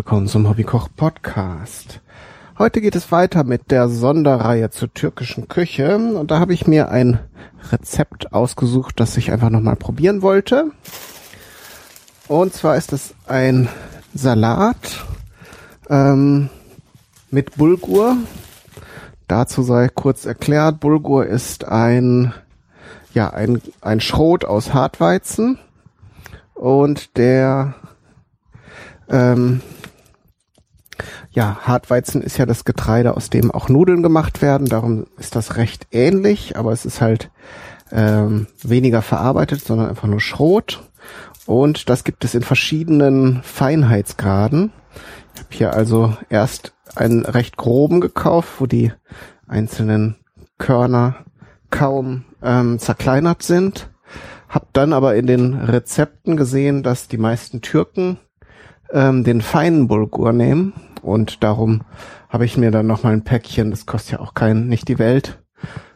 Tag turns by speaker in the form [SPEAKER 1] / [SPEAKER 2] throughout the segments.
[SPEAKER 1] Willkommen zum Hobbykoch Podcast. Heute geht es weiter mit der Sonderreihe zur türkischen Küche und da habe ich mir ein Rezept ausgesucht, das ich einfach nochmal probieren wollte. Und zwar ist es ein Salat ähm, mit Bulgur. Dazu sei kurz erklärt, Bulgur ist ein ja ein ein Schrot aus Hartweizen und der ähm, ja, Hartweizen ist ja das Getreide, aus dem auch Nudeln gemacht werden. Darum ist das recht ähnlich, aber es ist halt ähm, weniger verarbeitet, sondern einfach nur Schrot. Und das gibt es in verschiedenen Feinheitsgraden. Ich habe hier also erst einen recht groben gekauft, wo die einzelnen Körner kaum ähm, zerkleinert sind. Hab dann aber in den Rezepten gesehen, dass die meisten Türken ähm, den feinen Bulgur nehmen und darum habe ich mir dann noch mal ein Päckchen, das kostet ja auch kein nicht die Welt,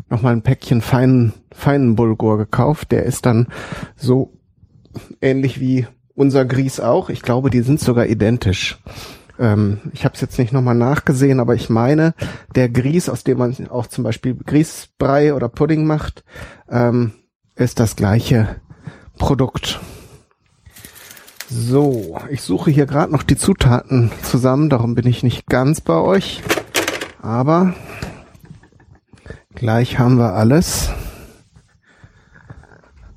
[SPEAKER 1] noch mal ein Päckchen feinen feinen Bulgur gekauft. Der ist dann so ähnlich wie unser Grieß auch. Ich glaube, die sind sogar identisch. Ähm, ich habe es jetzt nicht nochmal nachgesehen, aber ich meine, der Grieß, aus dem man auch zum Beispiel Grießbrei oder Pudding macht, ähm, ist das gleiche Produkt. So, ich suche hier gerade noch die Zutaten zusammen, darum bin ich nicht ganz bei euch. Aber gleich haben wir alles.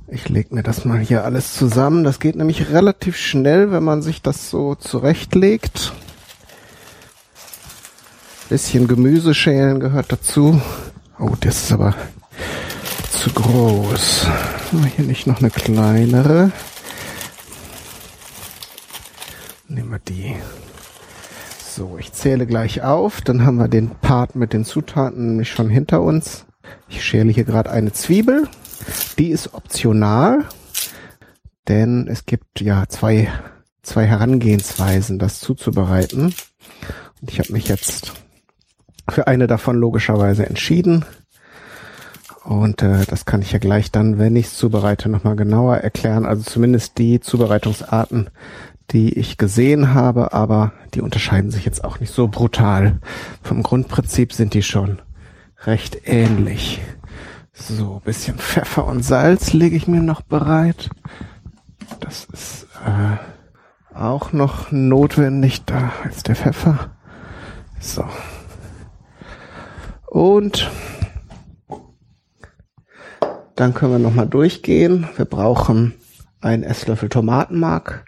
[SPEAKER 1] Ich lege mir das mal hier alles zusammen. Das geht nämlich relativ schnell, wenn man sich das so zurechtlegt. Bisschen Gemüse schälen gehört dazu. Oh, das ist aber zu groß. Hier nicht noch eine kleinere. Nehmen wir die. So, ich zähle gleich auf. Dann haben wir den Part mit den Zutaten nämlich schon hinter uns. Ich schäle hier gerade eine Zwiebel. Die ist optional, denn es gibt ja zwei, zwei Herangehensweisen, das zuzubereiten. Und ich habe mich jetzt für eine davon logischerweise entschieden. Und äh, das kann ich ja gleich dann, wenn ich es zubereite, nochmal genauer erklären. Also zumindest die Zubereitungsarten, die ich gesehen habe, aber die unterscheiden sich jetzt auch nicht so brutal. Vom Grundprinzip sind die schon recht ähnlich. So, bisschen Pfeffer und Salz lege ich mir noch bereit. Das ist äh, auch noch notwendig. Da ist der Pfeffer. So. Und dann können wir nochmal durchgehen. Wir brauchen einen Esslöffel Tomatenmark,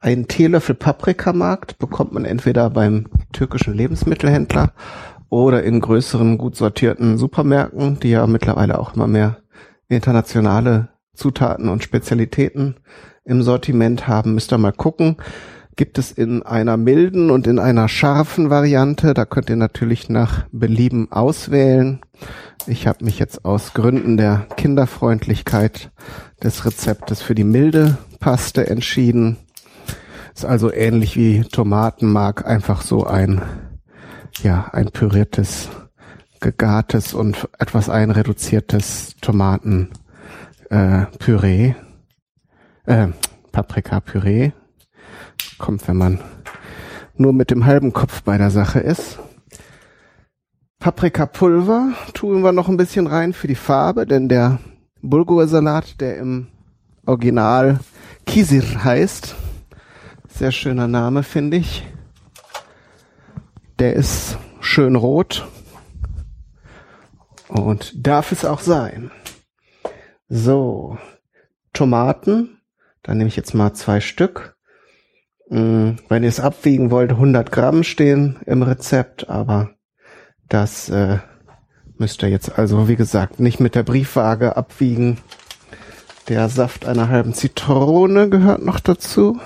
[SPEAKER 1] einen Teelöffel Paprikamark, bekommt man entweder beim türkischen Lebensmittelhändler oder in größeren, gut sortierten Supermärkten, die ja mittlerweile auch immer mehr internationale Zutaten und Spezialitäten im Sortiment haben, müsst ihr mal gucken. Gibt es in einer milden und in einer scharfen Variante. Da könnt ihr natürlich nach Belieben auswählen. Ich habe mich jetzt aus Gründen der Kinderfreundlichkeit des Rezeptes für die milde Paste entschieden. Ist also ähnlich wie Tomatenmark, einfach so ein ja, ein püriertes, gegartes und etwas einreduziertes Tomatenpüree, äh, äh, Paprika-Püree. Kommt, wenn man nur mit dem halben Kopf bei der Sache ist. Paprikapulver tun wir noch ein bisschen rein für die Farbe, denn der Bulgursalat, der im Original Kisir heißt, sehr schöner Name, finde ich, der ist schön rot. Und darf es auch sein. So, Tomaten. Da nehme ich jetzt mal zwei Stück. Hm, wenn ihr es abwiegen wollt, 100 Gramm stehen im Rezept, aber das äh, müsst ihr jetzt also, wie gesagt, nicht mit der Briefwaage abwiegen. Der Saft einer halben Zitrone gehört noch dazu.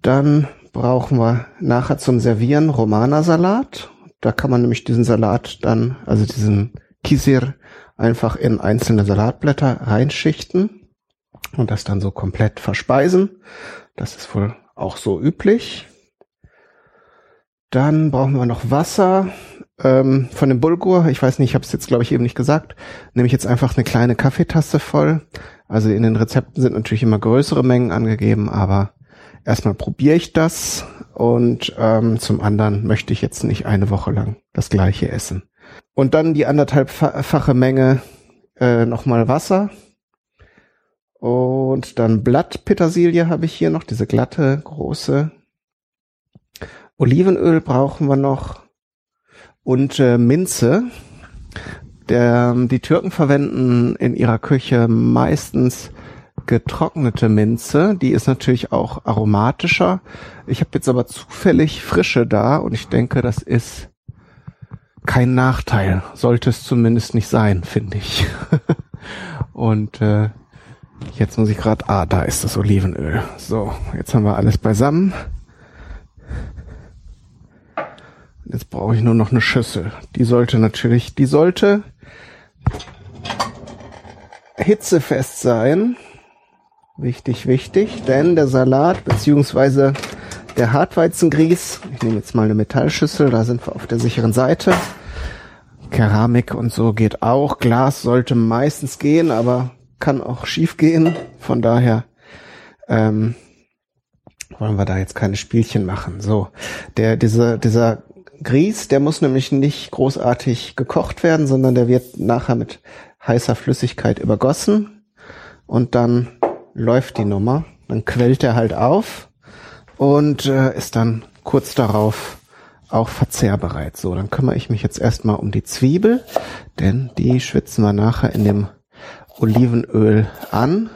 [SPEAKER 1] Dann brauchen wir nachher zum Servieren Romana-Salat. Da kann man nämlich diesen Salat dann, also diesen Kisir, einfach in einzelne Salatblätter reinschichten und das dann so komplett verspeisen. Das ist wohl auch so üblich. Dann brauchen wir noch Wasser ähm, von dem Bulgur. Ich weiß nicht, ich habe es jetzt glaube ich eben nicht gesagt. Nehme ich jetzt einfach eine kleine Kaffeetasse voll. Also in den Rezepten sind natürlich immer größere Mengen angegeben, aber erstmal probiere ich das und ähm, zum anderen möchte ich jetzt nicht eine Woche lang das gleiche essen. Und dann die anderthalbfache Menge äh, nochmal Wasser. Und dann Blattpetersilie habe ich hier noch, diese glatte, große. Olivenöl brauchen wir noch. Und äh, Minze. Der, die Türken verwenden in ihrer Küche meistens getrocknete Minze. Die ist natürlich auch aromatischer. Ich habe jetzt aber zufällig frische da und ich denke, das ist kein Nachteil. Sollte es zumindest nicht sein, finde ich. und äh, jetzt muss ich gerade, ah, da ist das Olivenöl. So, jetzt haben wir alles beisammen. Jetzt brauche ich nur noch eine Schüssel. Die sollte natürlich, die sollte hitzefest sein. Wichtig, wichtig, denn der Salat beziehungsweise der Hartweizengrieß, ich nehme jetzt mal eine Metallschüssel, da sind wir auf der sicheren Seite. Keramik und so geht auch. Glas sollte meistens gehen, aber kann auch schief gehen. Von daher ähm, wollen wir da jetzt keine Spielchen machen. So, der dieser dieser Grieß, der muss nämlich nicht großartig gekocht werden, sondern der wird nachher mit heißer Flüssigkeit übergossen und dann läuft die Nummer. Dann quellt er halt auf und äh, ist dann kurz darauf auch verzehrbereit. So, dann kümmere ich mich jetzt erstmal um die Zwiebel, denn die schwitzen wir nachher in dem Olivenöl an.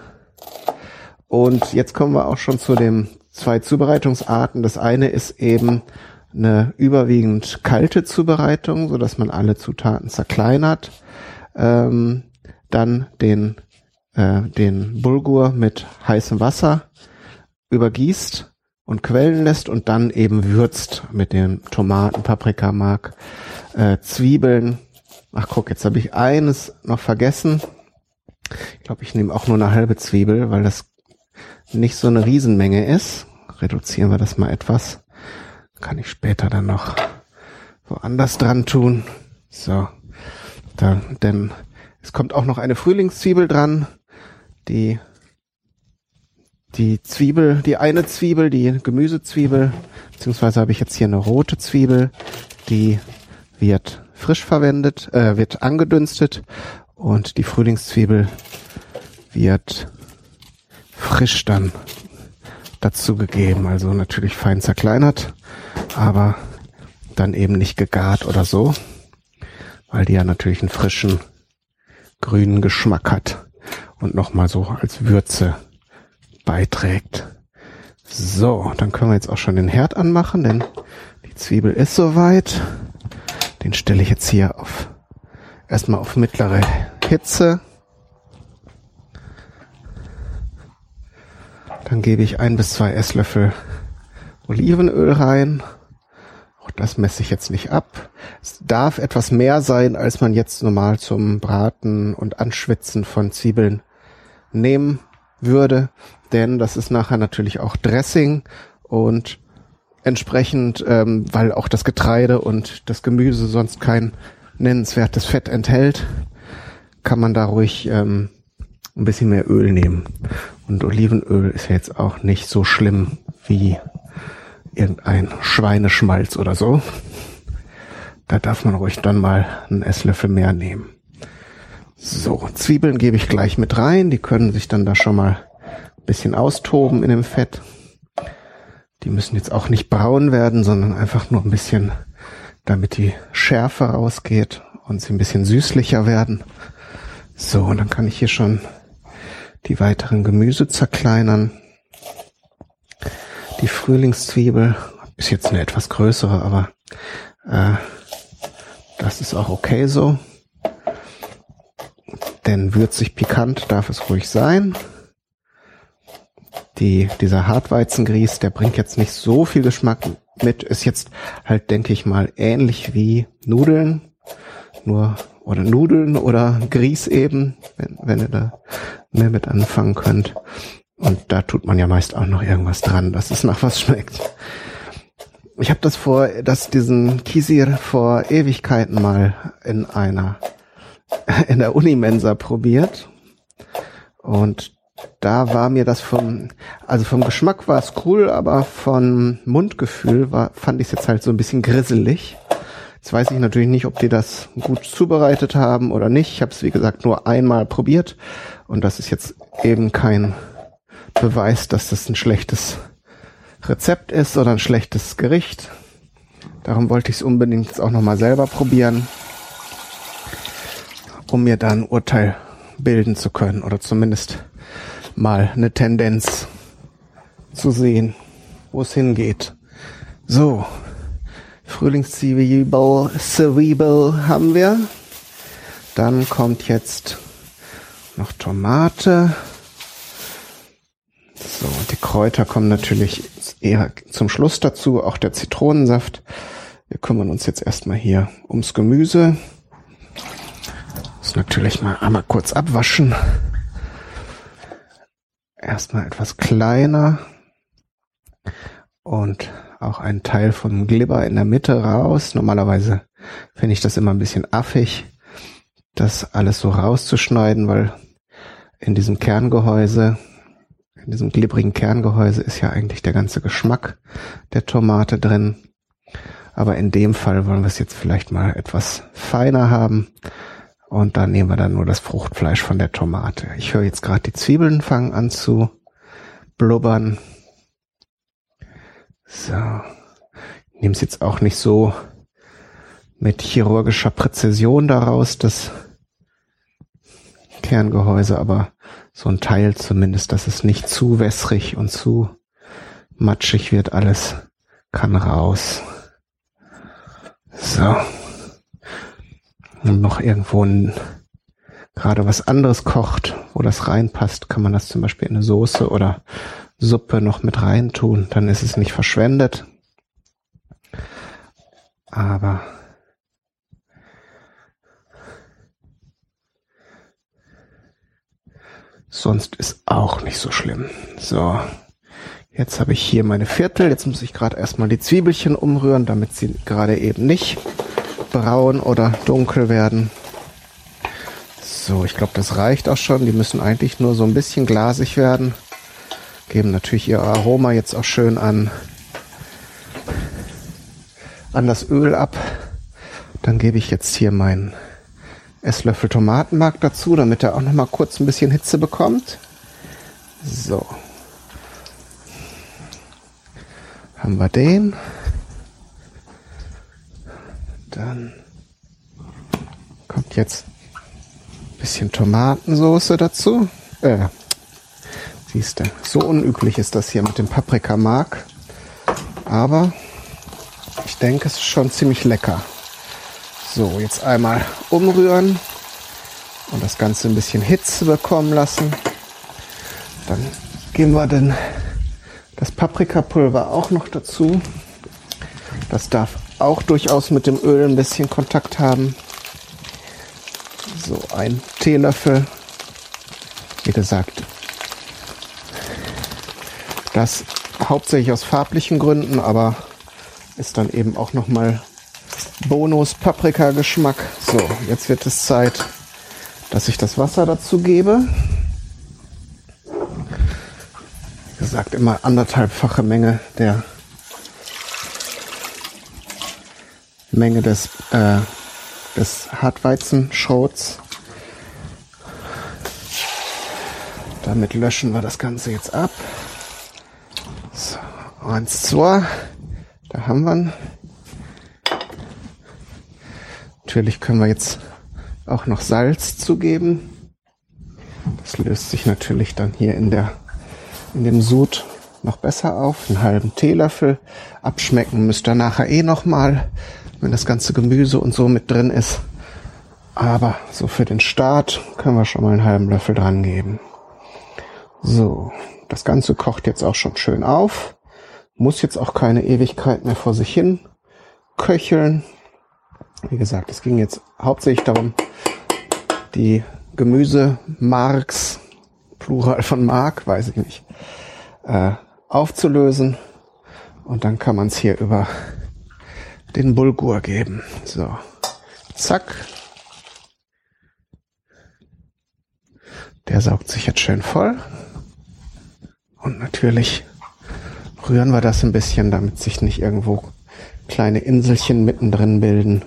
[SPEAKER 1] Und jetzt kommen wir auch schon zu den zwei Zubereitungsarten. Das eine ist eben eine überwiegend kalte Zubereitung, so dass man alle Zutaten zerkleinert. Ähm, dann den, äh, den Bulgur mit heißem Wasser übergießt und quellen lässt und dann eben würzt mit den Tomaten, Paprikamark, äh, Zwiebeln. Ach guck, jetzt habe ich eines noch vergessen. Ich glaube, ich nehme auch nur eine halbe Zwiebel, weil das nicht so eine Riesenmenge ist. Reduzieren wir das mal etwas. Kann ich später dann noch woanders dran tun. So. Da, denn es kommt auch noch eine Frühlingszwiebel dran, die die Zwiebel, die eine Zwiebel, die Gemüsezwiebel, beziehungsweise habe ich jetzt hier eine rote Zwiebel, die wird frisch verwendet, äh, wird angedünstet und die Frühlingszwiebel wird frisch dann dazu gegeben, also natürlich fein zerkleinert, aber dann eben nicht gegart oder so, weil die ja natürlich einen frischen grünen Geschmack hat und nochmal so als Würze beiträgt. So, dann können wir jetzt auch schon den Herd anmachen, denn die Zwiebel ist soweit. Den stelle ich jetzt hier auf erstmal auf mittlere Hitze. Dann gebe ich ein bis zwei Esslöffel Olivenöl rein. Auch das messe ich jetzt nicht ab. Es darf etwas mehr sein, als man jetzt normal zum Braten und Anschwitzen von Zwiebeln nehmen würde denn das ist nachher natürlich auch Dressing und entsprechend, ähm, weil auch das Getreide und das Gemüse sonst kein nennenswertes Fett enthält, kann man da ruhig ähm, ein bisschen mehr Öl nehmen. Und Olivenöl ist ja jetzt auch nicht so schlimm wie irgendein Schweineschmalz oder so. Da darf man ruhig dann mal einen Esslöffel mehr nehmen. So, Zwiebeln gebe ich gleich mit rein. Die können sich dann da schon mal bisschen austoben in dem Fett. Die müssen jetzt auch nicht braun werden, sondern einfach nur ein bisschen, damit die Schärfe rausgeht und sie ein bisschen süßlicher werden. So, und dann kann ich hier schon die weiteren Gemüse zerkleinern. Die Frühlingszwiebel ist jetzt eine etwas größere, aber äh, das ist auch okay so. Denn würzig pikant darf es ruhig sein die, dieser Hartweizengrieß, der bringt jetzt nicht so viel Geschmack mit, ist jetzt halt, denke ich mal, ähnlich wie Nudeln, nur, oder Nudeln oder Grieß eben, wenn, wenn ihr da mehr mit anfangen könnt. Und da tut man ja meist auch noch irgendwas dran, dass es nach was schmeckt. Ich habe das vor, dass diesen Kisir vor Ewigkeiten mal in einer, in der Unimensa probiert. Und da war mir das vom, also vom Geschmack war es cool, aber vom Mundgefühl war, fand ich es jetzt halt so ein bisschen grisselig. Jetzt weiß ich natürlich nicht, ob die das gut zubereitet haben oder nicht. Ich habe es, wie gesagt, nur einmal probiert und das ist jetzt eben kein Beweis, dass das ein schlechtes Rezept ist oder ein schlechtes Gericht. Darum wollte ich es unbedingt jetzt auch nochmal selber probieren, um mir dann ein Urteil bilden zu können oder zumindest mal eine Tendenz zu sehen, wo es hingeht. So, Frühlingszwiebel, Cerebel haben wir. Dann kommt jetzt noch Tomate. So, und die Kräuter kommen natürlich eher zum Schluss dazu, auch der Zitronensaft. Wir kümmern uns jetzt erstmal hier ums Gemüse. Muss natürlich mal einmal kurz abwaschen erstmal etwas kleiner und auch ein Teil von Glibber in der Mitte raus. Normalerweise finde ich das immer ein bisschen affig, das alles so rauszuschneiden, weil in diesem Kerngehäuse, in diesem glibberigen Kerngehäuse ist ja eigentlich der ganze Geschmack der Tomate drin. Aber in dem Fall wollen wir es jetzt vielleicht mal etwas feiner haben und dann nehmen wir dann nur das Fruchtfleisch von der Tomate. Ich höre jetzt gerade die Zwiebeln fangen an zu blubbern. So. Ich nehme es jetzt auch nicht so mit chirurgischer Präzision daraus, das Kerngehäuse, aber so ein Teil zumindest, dass es nicht zu wässrig und zu matschig wird, alles kann raus. So und noch irgendwo ein, gerade was anderes kocht, wo das reinpasst, kann man das zum Beispiel in eine Soße oder Suppe noch mit reintun. Dann ist es nicht verschwendet. Aber sonst ist auch nicht so schlimm. So, jetzt habe ich hier meine Viertel. Jetzt muss ich gerade erstmal die Zwiebelchen umrühren, damit sie gerade eben nicht braun oder dunkel werden. So, ich glaube, das reicht auch schon. Die müssen eigentlich nur so ein bisschen glasig werden. Geben natürlich ihr Aroma jetzt auch schön an, an das Öl ab. Dann gebe ich jetzt hier meinen Esslöffel Tomatenmark dazu, damit er auch noch mal kurz ein bisschen Hitze bekommt. So. Haben wir den. Dann kommt jetzt ein bisschen Tomatensoße dazu. Äh, siehst du, so unüblich ist das hier mit dem Paprikamark. Aber ich denke, es ist schon ziemlich lecker. So, jetzt einmal umrühren und das Ganze ein bisschen Hitze bekommen lassen. Dann geben wir dann das Paprikapulver auch noch dazu. Das darf auch durchaus mit dem Öl ein bisschen Kontakt haben. So ein Teelöffel. Wie gesagt, das hauptsächlich aus farblichen Gründen, aber ist dann eben auch nochmal Bonus Paprika Geschmack. So, jetzt wird es Zeit, dass ich das Wasser dazu gebe. Wie gesagt, immer anderthalbfache Menge der Menge des, äh, des Hartweizenschrots. Damit löschen wir das Ganze jetzt ab. So, eins, zwei. Da haben wir ihn. Natürlich können wir jetzt auch noch Salz zugeben. Das löst sich natürlich dann hier in der in dem Sud noch besser auf. Einen halben Teelöffel. Abschmecken müsst ihr nachher eh noch mal wenn das ganze Gemüse und so mit drin ist. Aber so für den Start können wir schon mal einen halben Löffel dran geben. So, das Ganze kocht jetzt auch schon schön auf. Muss jetzt auch keine Ewigkeit mehr vor sich hin köcheln. Wie gesagt, es ging jetzt hauptsächlich darum, die Gemüsemarks, Plural von Mark, weiß ich nicht, äh, aufzulösen. Und dann kann man es hier über den Bulgur geben. So, zack. Der saugt sich jetzt schön voll. Und natürlich rühren wir das ein bisschen, damit sich nicht irgendwo kleine Inselchen mittendrin bilden,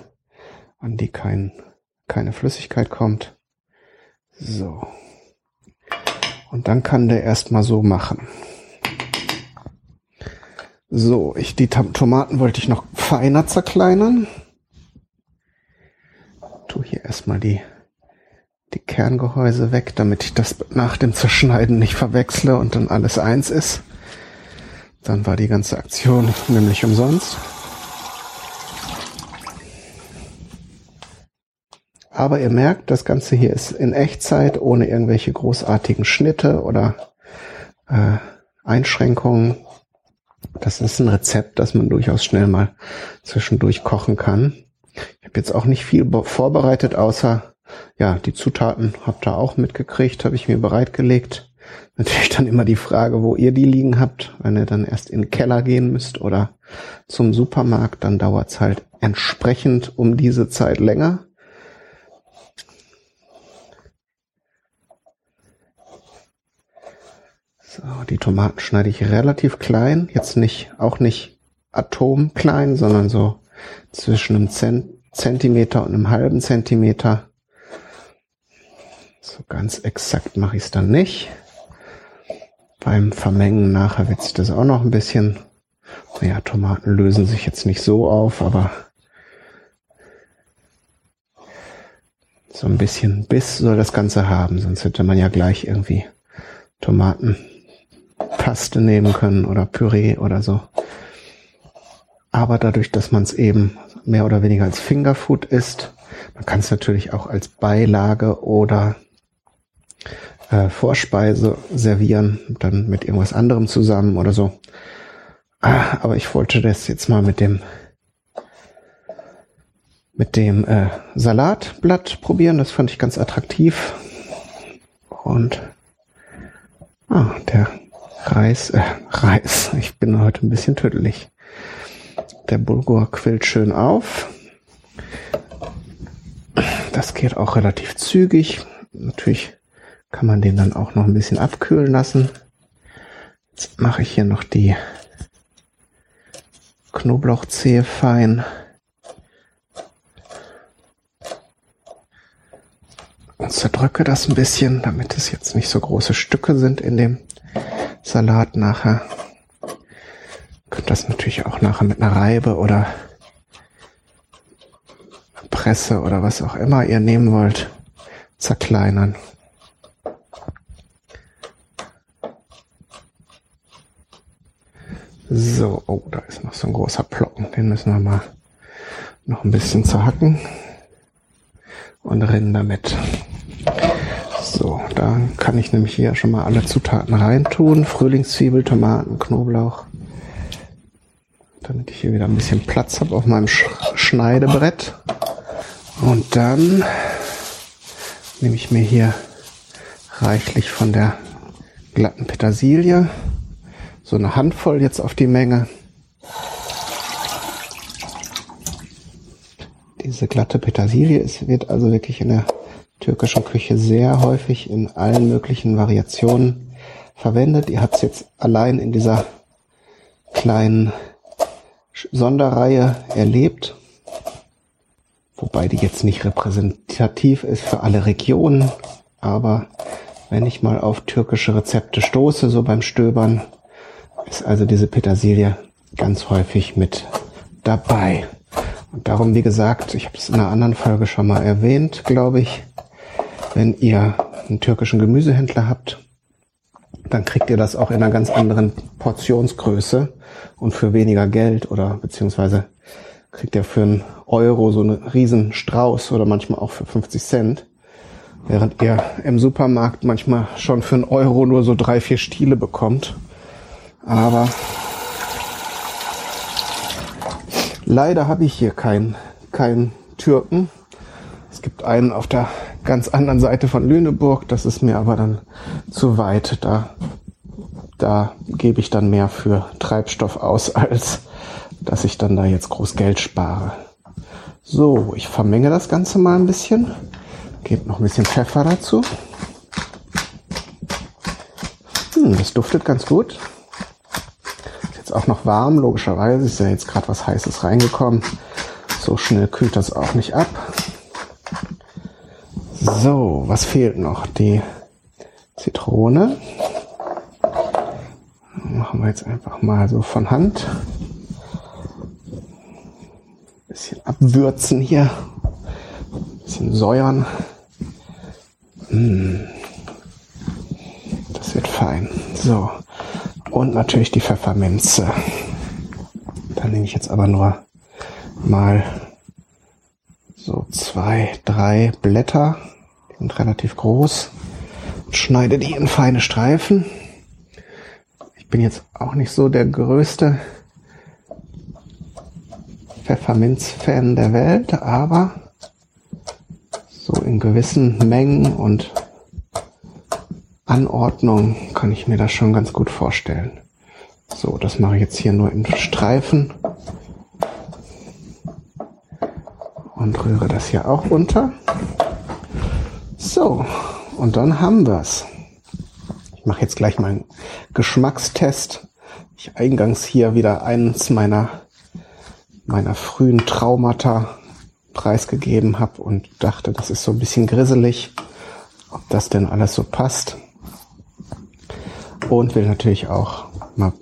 [SPEAKER 1] an die kein, keine Flüssigkeit kommt. So. Und dann kann der erstmal so machen. So, ich, die Tomaten wollte ich noch feiner zerkleinern. Tu hier erstmal die, die Kerngehäuse weg, damit ich das nach dem Zerschneiden nicht verwechsle und dann alles eins ist. Dann war die ganze Aktion nämlich umsonst. Aber ihr merkt, das Ganze hier ist in Echtzeit, ohne irgendwelche großartigen Schnitte oder äh, Einschränkungen. Das ist ein Rezept, das man durchaus schnell mal zwischendurch kochen kann. Ich habe jetzt auch nicht viel vorbereitet, außer ja, die Zutaten habt ihr auch mitgekriegt, habe ich mir bereitgelegt. Natürlich dann immer die Frage, wo ihr die liegen habt. Wenn ihr dann erst in den Keller gehen müsst oder zum Supermarkt, dann dauert's halt entsprechend um diese Zeit länger. So, die Tomaten schneide ich relativ klein. Jetzt nicht, auch nicht atomklein, sondern so zwischen einem Zentimeter und einem halben Zentimeter. So ganz exakt mache ich es dann nicht. Beim Vermengen nachher wird sich das auch noch ein bisschen. Naja, Tomaten lösen sich jetzt nicht so auf, aber so ein bisschen Biss soll das Ganze haben, sonst hätte man ja gleich irgendwie Tomaten Paste nehmen können oder Püree oder so. Aber dadurch, dass man es eben mehr oder weniger als Fingerfood isst, man kann es natürlich auch als Beilage oder äh, Vorspeise servieren, dann mit irgendwas anderem zusammen oder so. Ah, aber ich wollte das jetzt mal mit dem mit dem äh, Salatblatt probieren. Das fand ich ganz attraktiv. Und ah, der Reis, äh, Reis. Ich bin heute ein bisschen tödlich. Der Bulgur quillt schön auf. Das geht auch relativ zügig. Natürlich kann man den dann auch noch ein bisschen abkühlen lassen. Jetzt mache ich hier noch die Knoblauchzehe fein. Und zerdrücke das ein bisschen, damit es jetzt nicht so große Stücke sind in dem Salat nachher. Könnt das natürlich auch nachher mit einer Reibe oder Presse oder was auch immer ihr nehmen wollt, zerkleinern. So, oh, da ist noch so ein großer Plocken. Den müssen wir mal noch ein bisschen zerhacken und rennen damit. So, da kann ich nämlich hier schon mal alle Zutaten reintun. Frühlingszwiebel, Tomaten, Knoblauch. Damit ich hier wieder ein bisschen Platz habe auf meinem Sch Schneidebrett. Und dann nehme ich mir hier reichlich von der glatten Petersilie. So eine Handvoll jetzt auf die Menge. Diese glatte Petersilie ist, wird also wirklich in der türkischen Küche sehr häufig in allen möglichen Variationen verwendet. Ihr habt es jetzt allein in dieser kleinen Sonderreihe erlebt, wobei die jetzt nicht repräsentativ ist für alle Regionen, aber wenn ich mal auf türkische Rezepte stoße, so beim Stöbern, ist also diese Petersilie ganz häufig mit dabei. Und darum, wie gesagt, ich habe es in einer anderen Folge schon mal erwähnt, glaube ich, wenn ihr einen türkischen Gemüsehändler habt, dann kriegt ihr das auch in einer ganz anderen Portionsgröße und für weniger Geld oder beziehungsweise kriegt ihr für einen Euro so einen riesen Strauß oder manchmal auch für 50 Cent. Während ihr im Supermarkt manchmal schon für einen Euro nur so drei, vier Stiele bekommt. Aber leider habe ich hier keinen keinen Türken. Es gibt einen auf der ganz anderen Seite von Lüneburg. Das ist mir aber dann zu weit. Da, da gebe ich dann mehr für Treibstoff aus, als dass ich dann da jetzt groß Geld spare. So, ich vermenge das Ganze mal ein bisschen. Gebe noch ein bisschen Pfeffer dazu. Hm, das duftet ganz gut. Ist jetzt auch noch warm, logischerweise. Ist ja jetzt gerade was Heißes reingekommen. So schnell kühlt das auch nicht ab. So, was fehlt noch? Die Zitrone. Machen wir jetzt einfach mal so von Hand. Bisschen abwürzen hier. Bisschen säuern. Mmh. Das wird fein. So. Und natürlich die Pfefferminze. Da nehme ich jetzt aber nur mal so zwei, drei Blätter. Sind relativ groß. Und schneide die in feine Streifen. Ich bin jetzt auch nicht so der größte Pfefferminz-Fan der Welt, aber so in gewissen Mengen und Anordnung kann ich mir das schon ganz gut vorstellen. So, das mache ich jetzt hier nur in Streifen und rühre das hier auch unter. So, und dann haben wir's. Ich mache jetzt gleich meinen Geschmackstest. Ich eingangs hier wieder eins meiner meiner frühen Traumata preisgegeben habe und dachte, das ist so ein bisschen grisselig, ob das denn alles so passt und will natürlich auch mal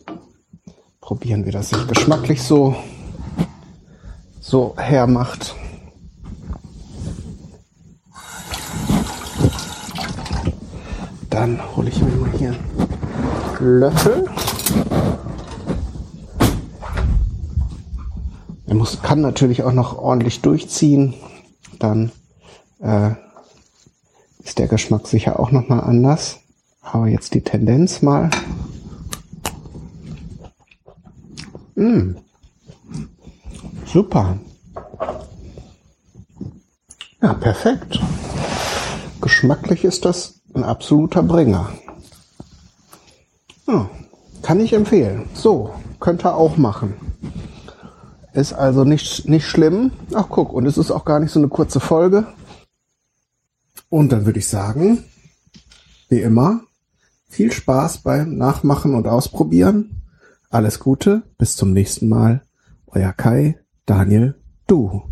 [SPEAKER 1] probieren, wie das sich geschmacklich so, so hermacht. Dann hole ich mir mal hier Löffel. Er muss, kann natürlich auch noch ordentlich durchziehen. Dann äh, ist der Geschmack sicher auch noch mal anders. Aber jetzt die Tendenz mal. Mmh. Super. Ja, perfekt. Geschmacklich ist das ein absoluter Bringer. Ja, kann ich empfehlen. So, könnt ihr auch machen. Ist also nicht, nicht schlimm. Ach guck, und es ist auch gar nicht so eine kurze Folge. Und dann würde ich sagen, wie immer, viel Spaß beim Nachmachen und Ausprobieren. Alles Gute, bis zum nächsten Mal. Euer Kai, Daniel, du.